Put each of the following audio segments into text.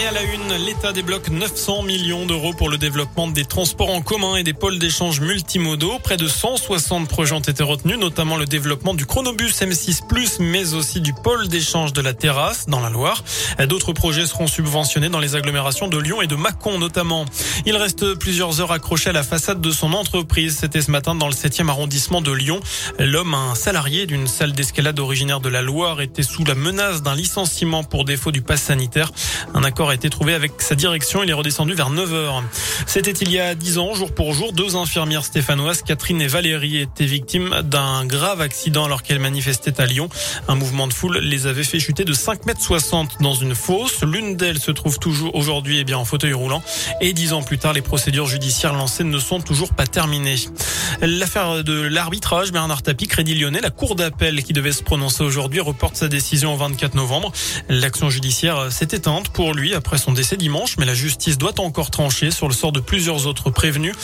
Et à la une, l'État débloque 900 millions d'euros pour le développement des transports en commun et des pôles d'échange multimodaux. Près de 160 projets ont été retenus, notamment le développement du chronobus M6+, mais aussi du pôle d'échange de la terrasse dans la Loire. D'autres projets seront subventionnés dans les agglomérations de Lyon et de Mâcon notamment. Il reste plusieurs heures accroché à la façade de son entreprise. C'était ce matin dans le 7e arrondissement de Lyon. L'homme, un salarié d'une salle d'escalade originaire de la Loire, était sous la menace d'un licenciement pour défaut du pass sanitaire. Un accord a été trouvé avec sa direction. Il est redescendu vers 9 heures. C'était il y a 10 ans, jour pour jour. Deux infirmières stéphanoises, Catherine et Valérie, étaient victimes d'un grave accident alors qu'elles manifestaient à Lyon. Un mouvement de foule les avait fait chuter de 5 mètres 60 dans une fosse. L'une d'elles se trouve toujours aujourd'hui eh bien en fauteuil roulant. Et dix ans plus tard, les procédures judiciaires lancées ne sont toujours pas terminées. L'affaire de l'arbitrage, Bernard Tapie, Crédit Lyonnais, la cour d'appel qui devait se prononcer aujourd'hui reporte sa décision au 24 novembre. L'action judiciaire s'est éteinte pour lui après son décès dimanche, mais la justice doit encore trancher sur le sort de plusieurs autres prévenus,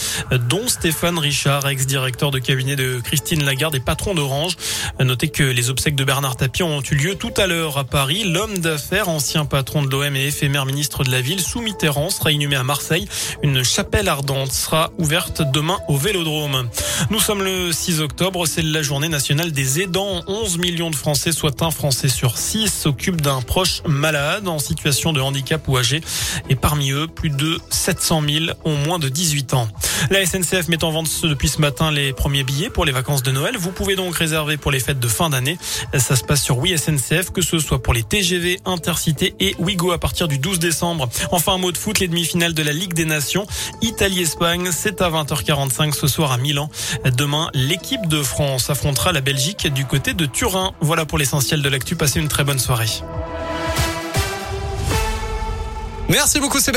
dont Stéphane Richard, ex-directeur de cabinet de Christine Lagarde et patron d'Orange. Notez que les obsèques de Bernard Tapie ont eu lieu tout à l'heure à Paris. L'homme d'affaires, ancien patron de l'OM et éphémère ministre de la ville, sous Mitterrand, sera inhumé à Marseille. Une chapelle ardente sera ouverte demain au Vélodrome. Nous sommes le 6 octobre, c'est la journée nationale des aidants. 11 millions de Français, soit un Français sur 6, s'occupent d'un proche malade en situation de handicap ou âgé. Et parmi eux, plus de 700 000 ont moins de 18 ans. La SNCF met en vente depuis ce matin les premiers billets pour les vacances de Noël. Vous pouvez donc réserver pour les fêtes de fin d'année. Ça se passe sur Oui SNCF, que ce soit pour les TGV, Intercité et Ouigo à partir du 12 décembre. Enfin, un mot de foot, les demi-finales de la Ligue des Nations. Italie-Espagne, c'est à 20h45 ce soir à Milan. Demain, l'équipe de France affrontera la Belgique du côté de Turin. Voilà pour l'essentiel de l'actu. Passez une très bonne soirée. Merci beaucoup Sébastien.